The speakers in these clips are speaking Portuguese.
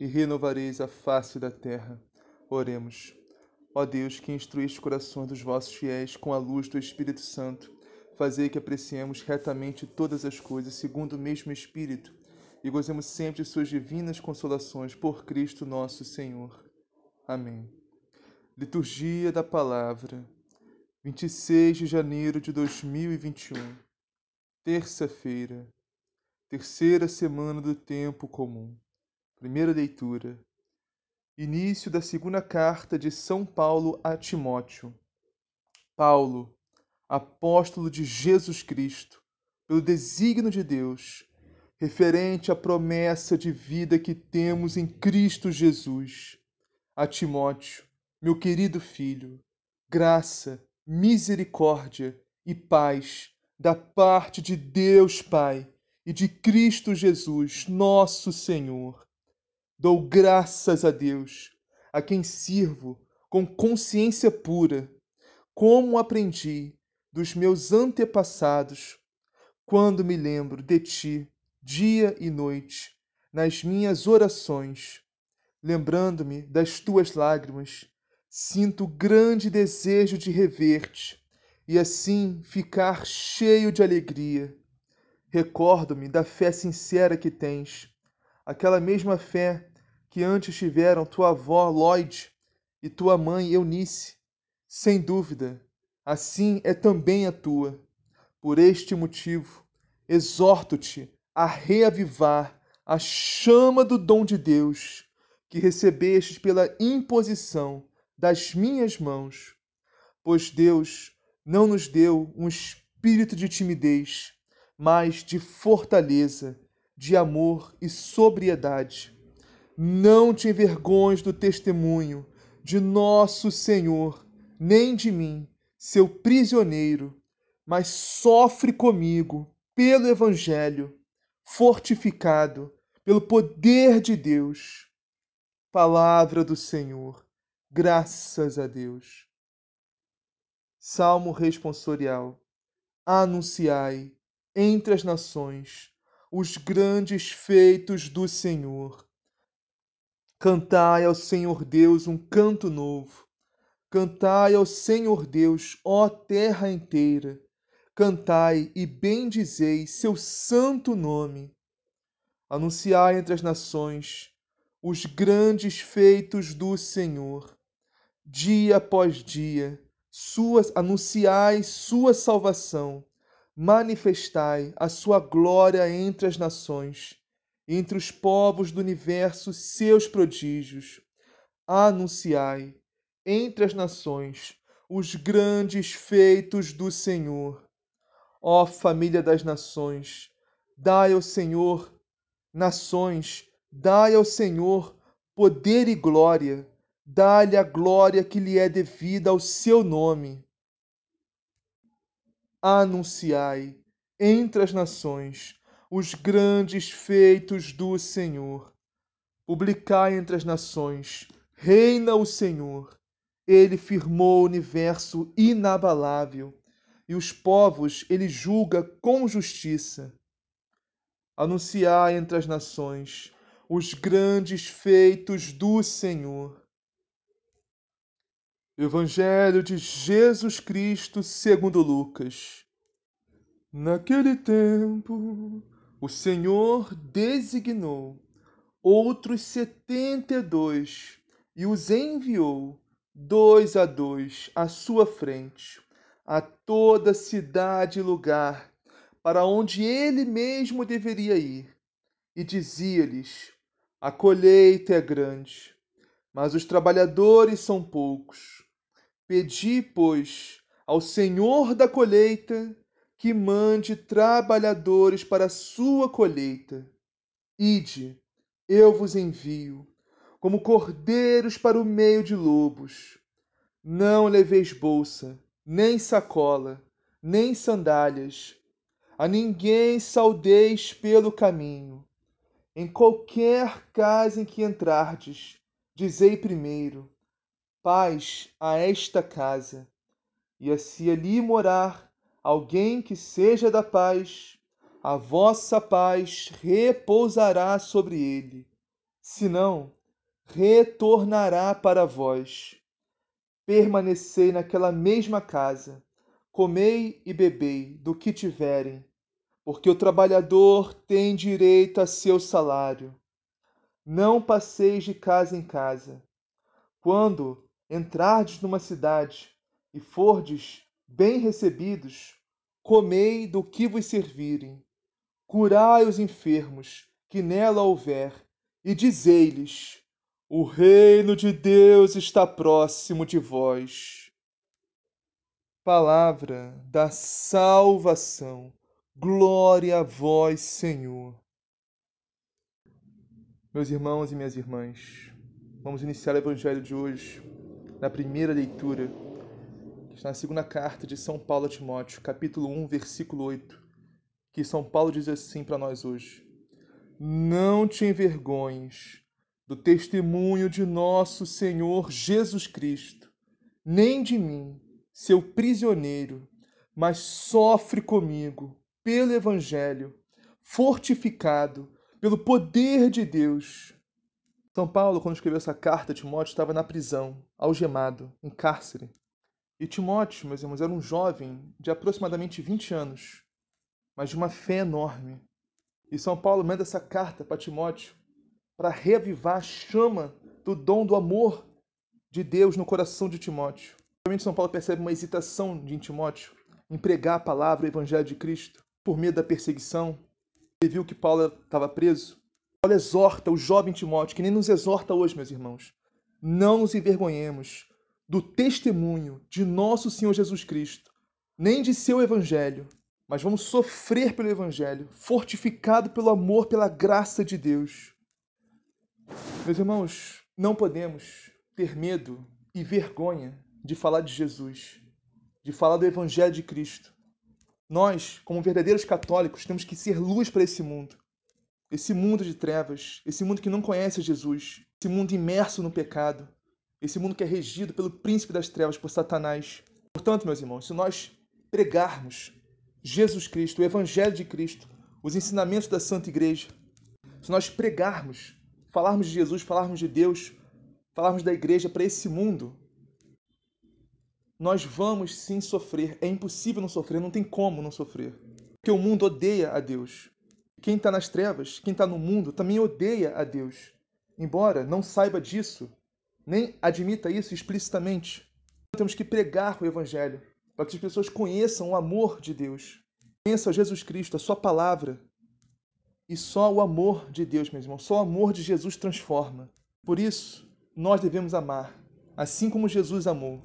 e renovareis a face da terra. Oremos. Ó Deus, que instruíste os corações dos vossos fiéis com a luz do Espírito Santo, fazei que apreciemos retamente todas as coisas segundo o mesmo Espírito e gozemos sempre de suas divinas consolações por Cristo nosso Senhor. Amém. Liturgia da Palavra, 26 de janeiro de 2021, terça-feira, terceira semana do tempo comum. Primeira leitura. Início da segunda carta de São Paulo a Timóteo. Paulo, apóstolo de Jesus Cristo, pelo desígnio de Deus, referente à promessa de vida que temos em Cristo Jesus. A Timóteo, meu querido filho, graça, misericórdia e paz da parte de Deus Pai e de Cristo Jesus, nosso Senhor. Dou graças a Deus, a quem sirvo com consciência pura, como aprendi dos meus antepassados, quando me lembro de ti, dia e noite, nas minhas orações, lembrando-me das tuas lágrimas, sinto grande desejo de rever-te e assim ficar cheio de alegria. Recordo-me da fé sincera que tens aquela mesma fé que antes tiveram tua avó Lloyd e tua mãe Eunice. Sem dúvida, assim é também a tua. Por este motivo, exorto-te a reavivar a chama do dom de Deus que recebestes pela imposição das minhas mãos. Pois Deus não nos deu um espírito de timidez, mas de fortaleza de amor e sobriedade. Não te envergonhes do testemunho de nosso Senhor, nem de mim, seu prisioneiro, mas sofre comigo pelo Evangelho, fortificado pelo poder de Deus. Palavra do Senhor, graças a Deus. Salmo responsorial. Anunciai entre as nações os grandes feitos do Senhor. Cantai ao Senhor Deus um canto novo. Cantai ao Senhor Deus, ó terra inteira. Cantai e bendizei seu santo nome. Anunciai entre as nações os grandes feitos do Senhor. Dia após dia, suas anunciai sua salvação manifestai a sua glória entre as nações, entre os povos do universo seus prodígios. Anunciai entre as nações os grandes feitos do Senhor. Ó família das nações, dai ao Senhor, nações, dai ao Senhor poder e glória, dai-lhe a glória que lhe é devida ao seu nome anunciai entre as nações os grandes feitos do Senhor. Publicai entre as nações, reina o Senhor. Ele firmou o universo inabalável, e os povos ele julga com justiça. Anunciai entre as nações os grandes feitos do Senhor. Evangelho de Jesus Cristo segundo Lucas. Naquele tempo, o Senhor designou outros setenta e dois e os enviou dois a dois, à sua frente, a toda cidade e lugar para onde ele mesmo deveria ir, e dizia-lhes: A colheita é grande, mas os trabalhadores são poucos. Pedi, pois, ao Senhor da colheita que mande trabalhadores para a sua colheita. Ide, eu vos envio, como cordeiros para o meio de lobos. Não leveis bolsa, nem sacola, nem sandálias. A ninguém saudeis pelo caminho. Em qualquer casa em que entrardes, dizei primeiro: paz a esta casa. E se ali morar alguém que seja da paz, a vossa paz repousará sobre ele. Senão, retornará para vós. Permanecei naquela mesma casa, comei e bebei do que tiverem, porque o trabalhador tem direito a seu salário. Não passeis de casa em casa. Quando entrardes numa cidade e fordes bem recebidos, comei do que vos servirem, curai os enfermos que nela houver, e dizei-lhes: O reino de Deus está próximo de vós. Palavra da salvação. Glória a vós, Senhor. Meus irmãos e minhas irmãs, vamos iniciar o Evangelho de hoje na primeira leitura que está na segunda carta de São Paulo a Timóteo, capítulo 1, versículo 8, que São Paulo diz assim para nós hoje: Não te envergonhes do testemunho de nosso Senhor Jesus Cristo, nem de mim, seu prisioneiro, mas sofre comigo pelo Evangelho, fortificado pelo poder de Deus. São Paulo, quando escreveu essa carta Timóteo, estava na prisão, algemado, em cárcere. E Timóteo, meus irmãos, era um jovem de aproximadamente 20 anos, mas de uma fé enorme. E São Paulo manda essa carta para Timóteo para reavivar a chama do dom do amor de Deus no coração de Timóteo. Realmente São Paulo percebe uma hesitação de Timóteo em pregar a palavra, o evangelho de Cristo, por medo da perseguição. Ele viu que Paulo estava preso. Paulo exorta o jovem Timóteo, que nem nos exorta hoje, meus irmãos. Não nos envergonhemos do testemunho de nosso Senhor Jesus Cristo, nem de seu evangelho, mas vamos sofrer pelo evangelho, fortificado pelo amor, pela graça de Deus. Meus irmãos, não podemos ter medo e vergonha de falar de Jesus, de falar do evangelho de Cristo. Nós, como verdadeiros católicos, temos que ser luz para esse mundo. Esse mundo de trevas, esse mundo que não conhece Jesus, esse mundo imerso no pecado, esse mundo que é regido pelo príncipe das trevas, por Satanás. Portanto, meus irmãos, se nós pregarmos Jesus Cristo, o Evangelho de Cristo, os ensinamentos da Santa Igreja, se nós pregarmos, falarmos de Jesus, falarmos de Deus, falarmos da Igreja para esse mundo, nós vamos sim sofrer. É impossível não sofrer, não tem como não sofrer. Porque o mundo odeia a Deus. Quem está nas trevas, quem está no mundo, também odeia a Deus. Embora não saiba disso, nem admita isso explicitamente. Temos que pregar o Evangelho para que as pessoas conheçam o amor de Deus, conheçam Jesus Cristo, a Sua palavra. E só o amor de Deus, meus irmãos, só o amor de Jesus transforma. Por isso, nós devemos amar, assim como Jesus amou.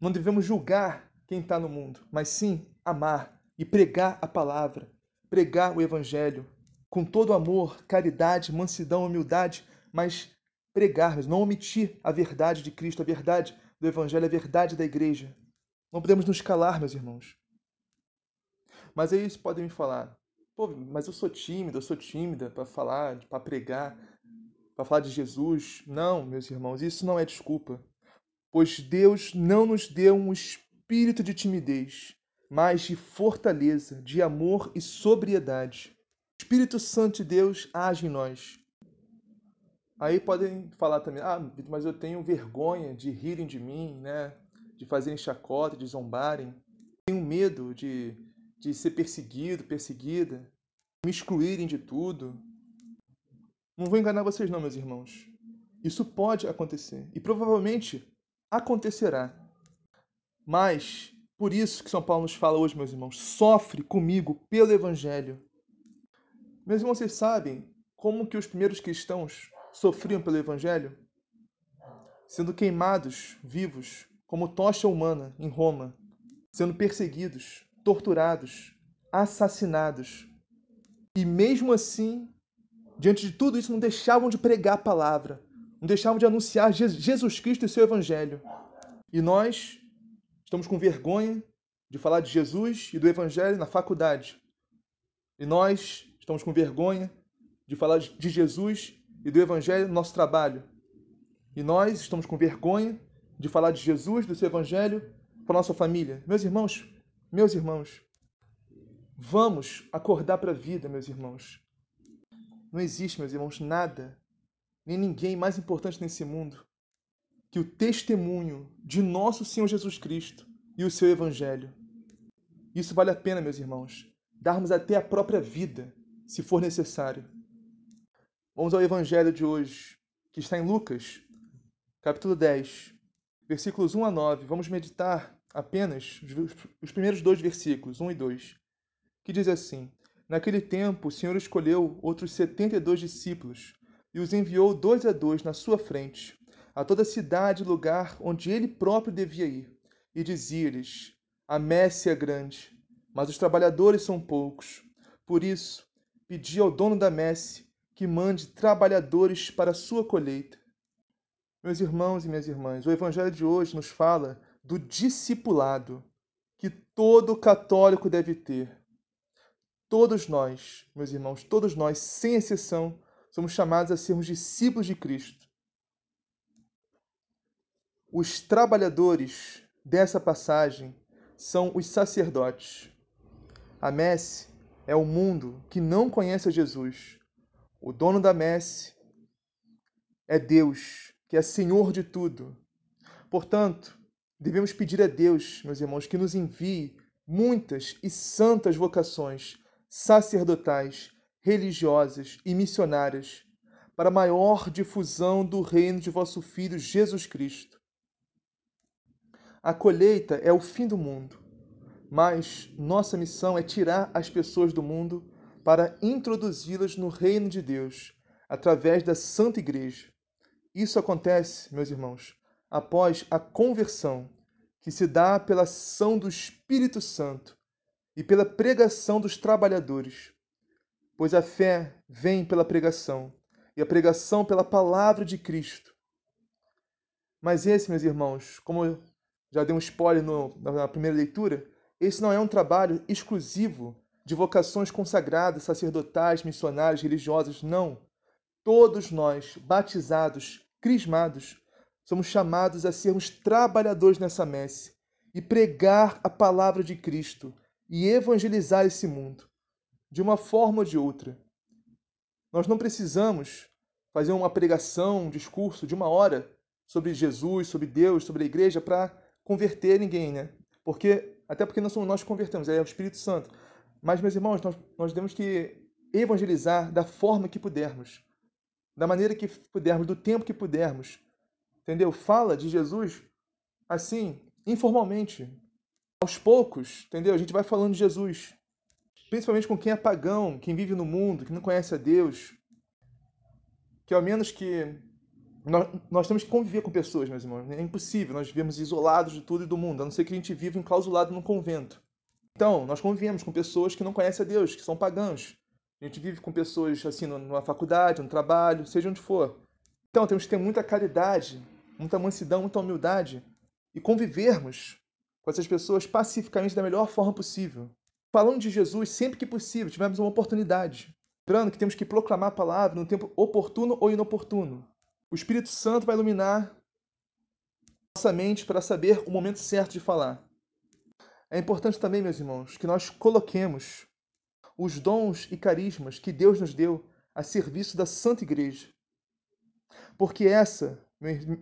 Não devemos julgar quem está no mundo, mas sim amar e pregar a palavra, pregar o Evangelho com todo amor, caridade, mansidão, humildade, mas pregar, mas não omitir a verdade de Cristo, a verdade do Evangelho, a verdade da igreja. Não podemos nos calar, meus irmãos. Mas aí eles podem me falar, pô, mas eu sou tímido, eu sou tímida para falar, para pregar, para falar de Jesus. Não, meus irmãos, isso não é desculpa. Pois Deus não nos deu um espírito de timidez, mas de fortaleza, de amor e sobriedade. O Espírito Santo de Deus age em nós. Aí podem falar também, ah, mas eu tenho vergonha de rirem de mim, né? De fazerem chacota, de zombarem. Tenho medo de, de ser perseguido, perseguida, me excluírem de tudo. Não vou enganar vocês não, meus irmãos. Isso pode acontecer. E provavelmente acontecerá. Mas, por isso que São Paulo nos fala hoje, meus irmãos, sofre comigo pelo Evangelho. Meus irmãos, vocês sabem como que os primeiros cristãos sofriam pelo Evangelho? Sendo queimados vivos como tocha humana em Roma, sendo perseguidos, torturados, assassinados. E mesmo assim, diante de tudo isso, não deixavam de pregar a palavra, não deixavam de anunciar Jesus Cristo e seu Evangelho. E nós estamos com vergonha de falar de Jesus e do Evangelho na faculdade. E nós estamos com vergonha de falar de Jesus e do Evangelho no nosso trabalho. E nós estamos com vergonha de falar de Jesus, do seu Evangelho para nossa família. Meus irmãos, meus irmãos, vamos acordar para a vida, meus irmãos. Não existe, meus irmãos, nada, nem ninguém mais importante nesse mundo que o testemunho de nosso Senhor Jesus Cristo e o seu Evangelho. Isso vale a pena, meus irmãos, darmos até a própria vida, se for necessário. Vamos ao Evangelho de hoje, que está em Lucas, capítulo 10, versículos 1 a 9. Vamos meditar apenas os primeiros dois versículos, 1 e 2, que diz assim: Naquele tempo, o Senhor escolheu outros setenta e dois discípulos e os enviou dois a dois na sua frente, a toda cidade e lugar onde ele próprio devia ir, e dizia-lhes: A messe é grande, mas os trabalhadores são poucos. Por isso, pedi ao dono da messe que mande trabalhadores para a sua colheita. Meus irmãos e minhas irmãs, o evangelho de hoje nos fala do discipulado que todo católico deve ter. Todos nós, meus irmãos, todos nós, sem exceção, somos chamados a sermos discípulos de Cristo. Os trabalhadores dessa passagem são os sacerdotes. A messe é o mundo que não conhece a Jesus. O dono da messe é Deus, que é Senhor de tudo. Portanto, devemos pedir a Deus, meus irmãos, que nos envie muitas e santas vocações sacerdotais, religiosas e missionárias para maior difusão do reino de vosso Filho Jesus Cristo. A colheita é o fim do mundo, mas nossa missão é tirar as pessoas do mundo para introduzi-las no reino de Deus através da Santa Igreja. Isso acontece, meus irmãos, após a conversão, que se dá pela ação do Espírito Santo e pela pregação dos trabalhadores. Pois a fé vem pela pregação, e a pregação pela palavra de Cristo. Mas esse, meus irmãos, como já dei um spoiler no, na primeira leitura, esse não é um trabalho exclusivo de vocações consagradas, sacerdotais, missionárias, religiosas, não. Todos nós, batizados, crismados, somos chamados a sermos trabalhadores nessa messe e pregar a palavra de Cristo e evangelizar esse mundo, de uma forma ou de outra. Nós não precisamos fazer uma pregação, um discurso de uma hora sobre Jesus, sobre Deus, sobre a igreja para converter ninguém, né? Porque até porque não somos nós que convertemos, é o Espírito Santo. Mas meus irmãos, nós, nós temos que evangelizar da forma que pudermos, da maneira que pudermos, do tempo que pudermos. Entendeu? Fala de Jesus assim, informalmente, aos poucos, entendeu? A gente vai falando de Jesus. Principalmente com quem é pagão, quem vive no mundo, que não conhece a Deus. Que ao menos que. Nós, nós temos que conviver com pessoas, meus irmãos. É impossível nós vivemos isolados de tudo e do mundo, a não ser que a gente viva enclausulado num convento. Então, nós convivemos com pessoas que não conhecem a Deus, que são pagãos. A gente vive com pessoas assim numa faculdade, no trabalho, seja onde for. Então, temos que ter muita caridade, muita mansidão, muita humildade e convivermos com essas pessoas pacificamente da melhor forma possível. Falando de Jesus sempre que possível, tivemos uma oportunidade. Lembrando que temos que proclamar a palavra no tempo oportuno ou inoportuno. O Espírito Santo vai iluminar nossa mente para saber o momento certo de falar. É importante também, meus irmãos, que nós coloquemos os dons e carismas que Deus nos deu a serviço da Santa Igreja. Porque essa,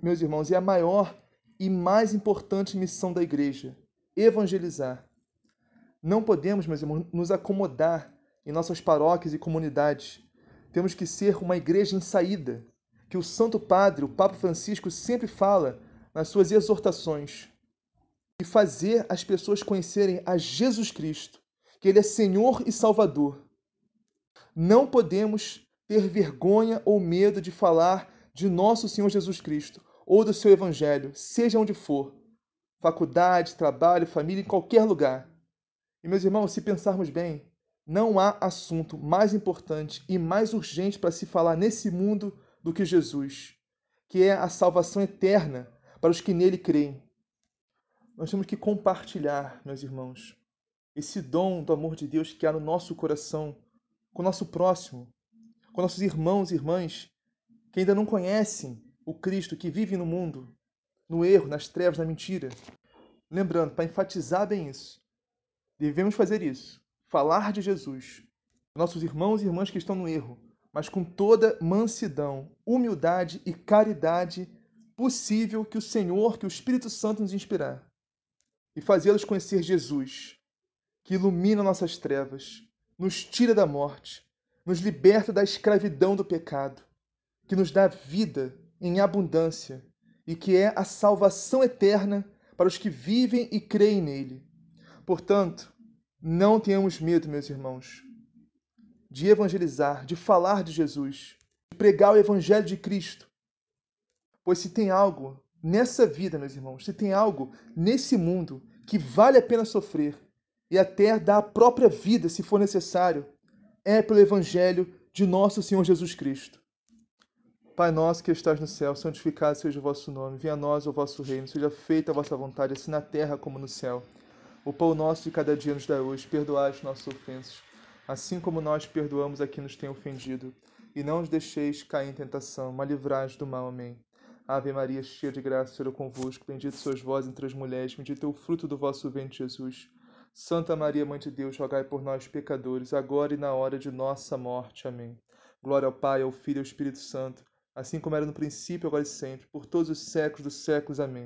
meus irmãos, é a maior e mais importante missão da igreja: evangelizar. Não podemos, meus irmãos, nos acomodar em nossas paróquias e comunidades. Temos que ser uma igreja em saída, que o Santo Padre, o Papa Francisco, sempre fala nas suas exortações e fazer as pessoas conhecerem a Jesus Cristo, que Ele é Senhor e Salvador. Não podemos ter vergonha ou medo de falar de nosso Senhor Jesus Cristo ou do seu Evangelho, seja onde for faculdade, trabalho, família, em qualquer lugar. E, meus irmãos, se pensarmos bem, não há assunto mais importante e mais urgente para se falar nesse mundo do que Jesus, que é a salvação eterna para os que nele creem. Nós temos que compartilhar, meus irmãos, esse dom do amor de Deus que há no nosso coração com o nosso próximo, com nossos irmãos e irmãs que ainda não conhecem o Cristo que vive no mundo, no erro, nas trevas, na mentira. Lembrando, para enfatizar bem isso, devemos fazer isso, falar de Jesus, nossos irmãos e irmãs que estão no erro, mas com toda mansidão, humildade e caridade possível que o Senhor, que o Espírito Santo nos inspirar, e fazê-los conhecer Jesus, que ilumina nossas trevas, nos tira da morte, nos liberta da escravidão do pecado, que nos dá vida em abundância e que é a salvação eterna para os que vivem e creem nele. Portanto, não tenhamos medo, meus irmãos, de evangelizar, de falar de Jesus, de pregar o evangelho de Cristo. Pois se tem algo nessa vida, meus irmãos, se tem algo nesse mundo que vale a pena sofrer e até dar a própria vida, se for necessário, é pelo evangelho de nosso Senhor Jesus Cristo. Pai nosso que estás no céu, santificado seja o vosso nome. Venha a nós o vosso reino. Seja feita a vossa vontade, assim na terra como no céu. O pão nosso de cada dia nos dá hoje. Perdoai as nossas ofensas, assim como nós perdoamos a quem nos tem ofendido. E não os deixeis cair em tentação, mas livrai-nos do mal. Amém. Ave Maria, cheia de graça, o Senhor é convosco. Bendito sois vós entre as mulheres. Bendito é o fruto do vosso ventre, Jesus. Santa Maria, Mãe de Deus, rogai por nós, pecadores, agora e na hora de nossa morte. Amém. Glória ao Pai, ao Filho e ao Espírito Santo assim como era no princípio, agora e sempre, por todos os séculos dos séculos. Amém.